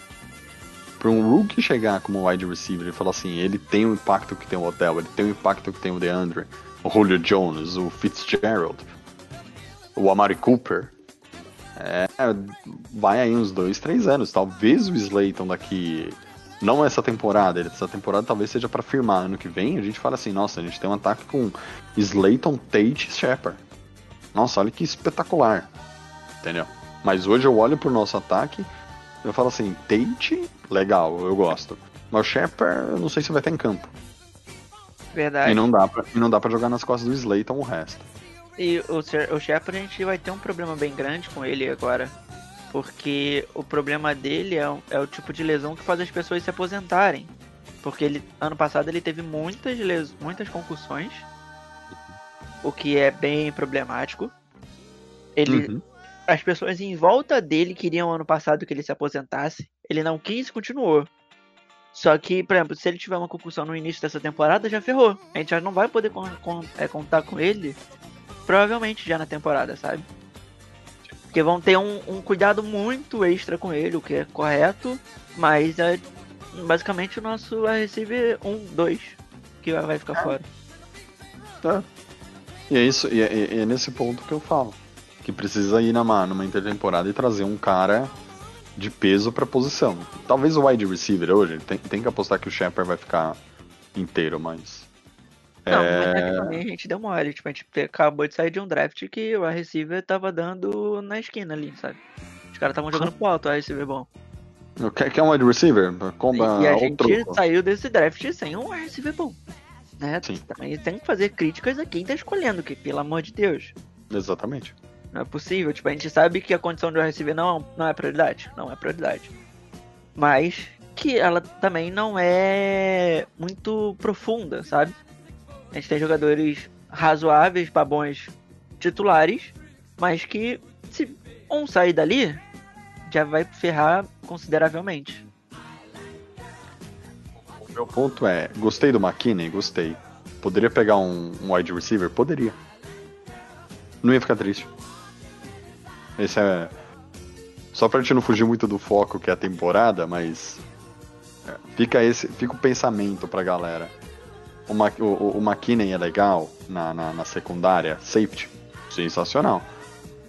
Para um Rook chegar como wide receiver e falar assim, ele tem o impacto que tem o Odell, ele tem o impacto que tem o DeAndre, o Julio Jones, o Fitzgerald, o Amari Cooper. É, vai aí uns dois, três anos. Talvez o Slayton daqui. Não essa temporada, essa temporada talvez seja para firmar. Ano que vem a gente fala assim: nossa, a gente tem um ataque com Slayton, Tate e Shepard. Nossa, olha que espetacular entendeu? Mas hoje eu olho pro nosso ataque eu falo assim, Tate, legal, eu gosto. Mas o Shepard, eu não sei se vai estar em campo. Verdade. E não dá pra, e não dá pra jogar nas costas do Slayton o resto. E o, o Shepard a gente vai ter um problema bem grande com ele agora. Porque o problema dele é, o- é o tipo de lesão que faz as pessoas se aposentarem. Porque ele ano passado ele teve muitas, les, muitas concussões. O que é bem problemático. Ele, Uhum. As pessoas em volta dele queriam ano passado que ele se aposentasse. Ele não quis e continuou. Só que, por exemplo, se ele tiver uma concussão no início dessa temporada, já ferrou. A gente já não vai poder con- con- é, contar com ele, provavelmente já na temporada, sabe? Porque vão ter um, um cuidado muito extra com ele, o que é correto, mas é basicamente o nosso wide receiver 1, 2, que vai vai ficar fora. Tá. E é isso, e é, e é nesse ponto que eu falo. Que precisa ir numa, numa intertemporada e trazer um cara de peso pra posição. Talvez o wide receiver hoje, tem, tem que apostar que o Shepard vai ficar inteiro, mas. Não, É. mas é também a gente deu mole. Tipo, a gente acabou de sair de um draft que o wide receiver tava dando na esquina ali, sabe? Os caras estavam jogando pro alto, o wide receiver bom. Quer, quer um wide receiver? Comba e a gente saiu desse draft sem um wide receiver bom. Né? Sim. Também tem que fazer críticas a quem tá escolhendo, que pelo amor de Deus. Exatamente. Não é possível. Tipo, a gente sabe que a condição de wide receiver não, não é prioridade. Não é prioridade. Mas que ela também não é muito profunda, sabe? A gente tem jogadores razoáveis para bons titulares, mas que se um sair dali, já vai ferrar consideravelmente. O meu ponto é, gostei do McKinney, gostei. Poderia pegar um, um wide receiver? Poderia. Não ia ficar triste. Esse é. Só pra gente não fugir muito do foco que é a temporada, mas. é, fica esse. Fica o pensamento pra galera. O, Ma, o, o- o McKinney é legal na, na, na secundária, safety. Sensacional.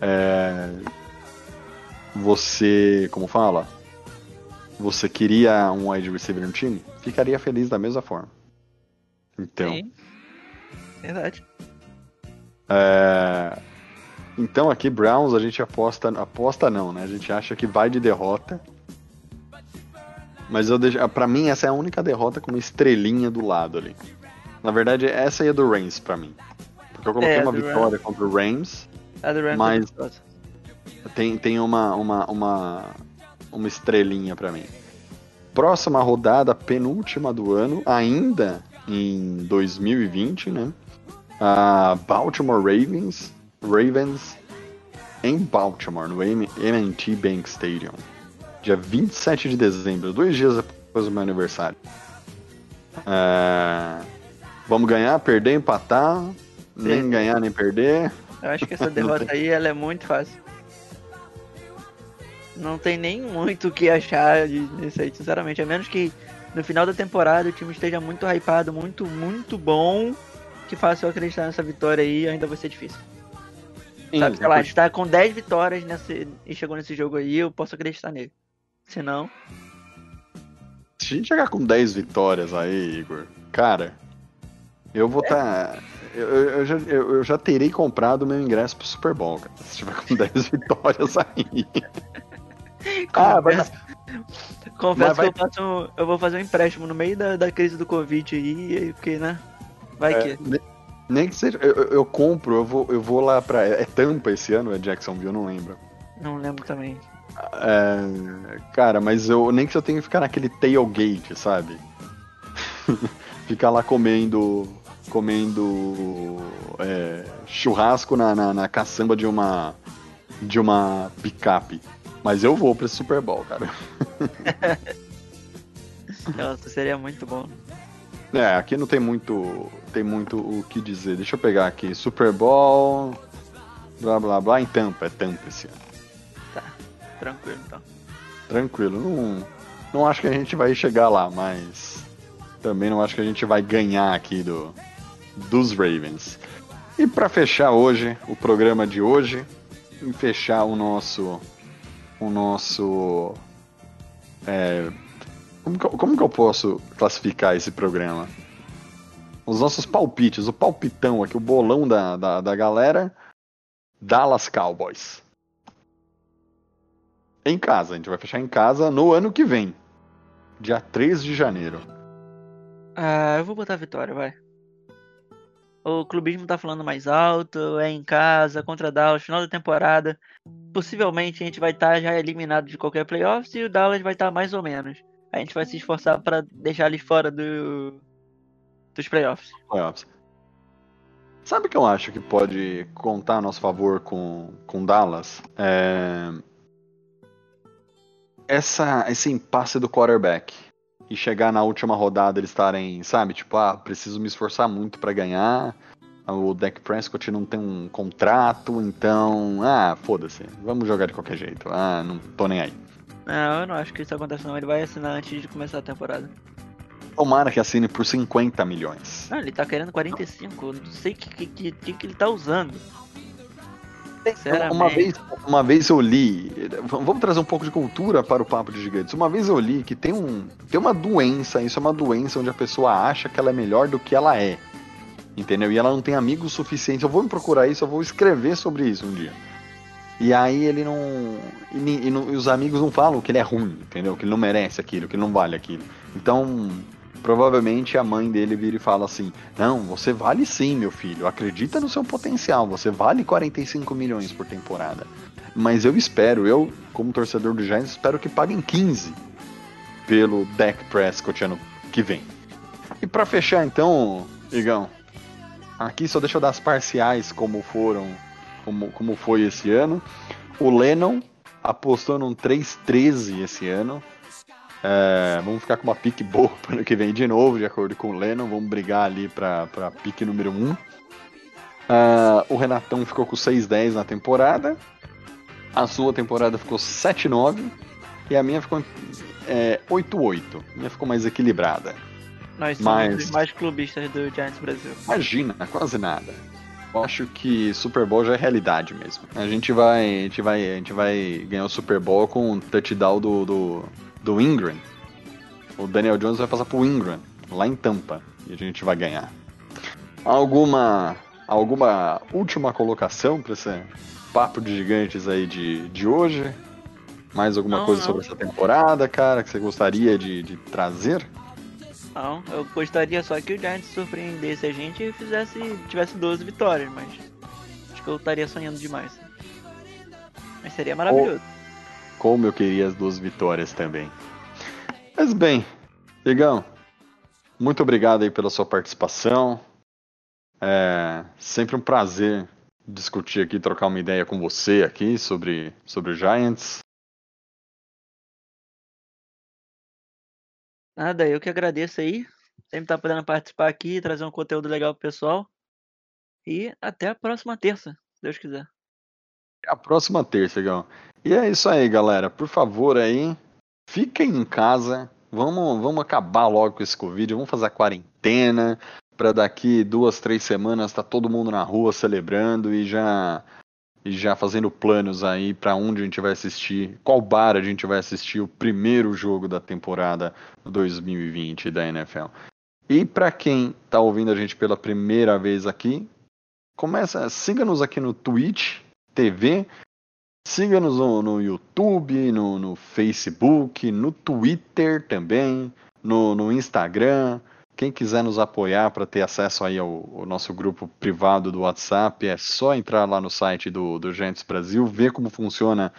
É, você. Como fala? Você queria um wide receiver no time? Ficaria feliz da mesma forma. Então. Sim. Verdade. É, Então aqui, Browns, a gente aposta. Aposta não, né? A gente acha que vai de derrota. Mas eu deixo. Pra mim, essa é a única derrota com uma estrelinha do lado ali. Na verdade, essa aí é do Rams pra mim. Porque eu coloquei É, uma vitória contra o Rams. A do Rams Mas- é gostosa. Tem, tem uma, uma, uma, uma estrelinha pra mim. Próxima rodada, penúltima do ano, ainda em 2020, né? A Baltimore Ravens, Ravens em Baltimore, no M&T Bank Stadium, dia 27 de dezembro, dois dias depois do meu aniversário. É, Vamos ganhar, perder, empatar, nem Sim. ganhar nem perder. Eu acho que essa derrota aí ela é muito fácil. Não tem nem muito o que achar disso aí, sinceramente. A menos que no final da temporada o time esteja muito hypado, muito, muito bom, que faça eu acreditar nessa vitória aí ainda vai ser difícil. Sabe, sei lá, a gente tá com 10 vitórias nesse, e chegou nesse jogo aí, eu posso acreditar nele. Se não, Se a gente chegar com 10 vitórias aí, Igor, cara, eu vou tá. Eu, eu- eu já, eu, eu já terei comprado meu ingresso pro Super Bowl, cara. Se tiver com 10 vitórias aí. Ah, confesso, confesso mas vai- que eu, faço um- eu vou fazer um empréstimo no meio da, da crise do Covid aí, aí, porque, né? Vai É, que. Ne- nem que seja. Eu, eu- eu compro, eu vou, eu vou lá pra. É Tampa esse ano, é Jacksonville, eu não lembro. Não lembro também. É, cara, mas eu nem que eu tenha que ficar naquele tailgate, sabe? ficar lá comendo. comendo. é, churrasco na, na, na caçamba de uma. de uma picape. Mas eu vou pra esse Super Bowl, cara. Nossa, seria muito bom. É, aqui não tem muito. tem muito o que dizer. Deixa eu pegar aqui. Super Bowl. Blá blá blá. Em Tampa, é Tampa esse ano. Tranquilo, então. Tranquilo. Não, não acho que a gente vai chegar lá, mas também não acho que a gente vai ganhar aqui do, dos Ravens. E para fechar hoje, o programa de hoje, e fechar o nosso. O nosso. é, como, que, eu- como que eu posso classificar esse programa? Os nossos palpites, o palpitão aqui, o bolão da, da, da galera. Dallas Cowboys. Em casa, a gente vai fechar em casa no ano que vem. Dia 3 de janeiro. Ah, eu vou botar a vitória, vai. O clubismo tá falando mais alto, é em casa, contra Dallas, final da temporada. Possivelmente a gente vai estar já eliminado de qualquer playoffs e o Dallas vai estar mais ou menos. A gente vai se esforçar pra deixar eles fora do dos playoffs. Playoffs. Sabe que eu acho que pode contar a nosso favor com, com Dallas? É... Essa, esse impasse do quarterback. E chegar na última rodada eles estarem, sabe, tipo, ah, preciso me esforçar muito pra ganhar. O Dak Prescott não tem um contrato, então, ah, foda-se, vamos jogar de qualquer jeito. Ah, não tô nem aí. Não, eu não acho que isso aconteça não. Ele vai assinar antes de começar a temporada. Tomara que assine por 50 milhões. Não, ele tá querendo 45. eu Não sei o que, que, que, que ele tá usando. Uma vez, uma vez eu li, vamos trazer um pouco de cultura para o Papo de Gigantes. Uma vez eu li que tem, um, tem uma doença, isso é uma doença onde a pessoa acha que ela é melhor do que ela é. Entendeu? E ela não tem amigos suficientes. Eu vou me procurar isso, eu vou escrever sobre isso um dia. E aí ele não. E, e, e os amigos não falam que ele é ruim, entendeu? Que ele não merece aquilo, que ele não vale aquilo. Então, provavelmente a mãe dele vira e fala assim: Não, você vale sim, meu filho. Acredita no seu potencial. Você vale 45 milhões por temporada. Mas eu espero, eu, como torcedor do Giants, espero que paguem 15 pelo Dak Prescott ano que vem. E para fechar então, Igão, aqui só deixa eu dar as parciais como foram como, como foi esse ano. O Lennon apostou num 3-13 esse ano. É, vamos ficar com uma pique boa para ano que vem de novo, de acordo com o Lennon. Vamos brigar ali para pique número 1. Uh, é, o Renatão ficou com 6-10 na temporada. A sua temporada ficou 7-9. E a minha ficou é, 8-8. A minha ficou mais equilibrada. Nós somos Mas... os mais clubistas do Giants Brasil. Imagina, quase nada. Eu acho que Super Bowl já é realidade mesmo. A gente vai, a gente vai, a gente vai ganhar o Super Bowl com um touchdown do, do, do Ingram. O Daniel Jones vai passar pro Ingram, lá em Tampa, e a gente vai ganhar. Alguma alguma última colocação para esse papo de gigantes aí de, de hoje? Mais alguma não, coisa não. sobre essa temporada, cara, que você gostaria de, de trazer? Não, eu gostaria só que o Giants surpreendesse a gente e fizesse, tivesse 12 vitórias, mas acho que eu estaria sonhando demais. Mas seria maravilhoso. Como eu queria as duas vitórias também. Mas bem, Igão, muito obrigado aí pela sua participação. É sempre um prazer discutir aqui, trocar uma ideia com você aqui sobre, sobre o Giants. Nada, eu que agradeço aí. Sempre tá podendo participar aqui, trazer um conteúdo legal pro pessoal. E até a próxima terça, se Deus quiser. A próxima terça, legal. E é isso aí, galera. Por favor aí, fiquem em casa. Vamos, vamos acabar logo com esse Covid. Vamos fazer a quarentena. Para daqui duas, três semanas tá todo mundo na rua celebrando e já e já fazendo planos aí para onde a gente vai assistir, qual bar a gente vai assistir o primeiro jogo da temporada 2020 da NFL. E para quem está ouvindo a gente pela primeira vez aqui, começa, siga-nos aqui no Twitch TV, siga-nos no, no, YouTube, no, no, Facebook, no Twitter também, no, no Instagram. Quem quiser nos apoiar para ter acesso aí ao, ao, nosso grupo privado do WhatsApp, é só entrar lá no site do, do Gentes Brasil, ver como funciona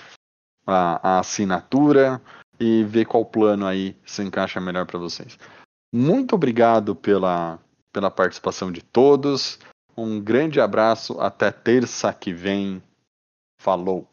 a, a assinatura e ver qual plano aí se encaixa melhor para vocês. Muito obrigado pela, pela participação de todos. Um grande abraço. Até terça que vem. Falou!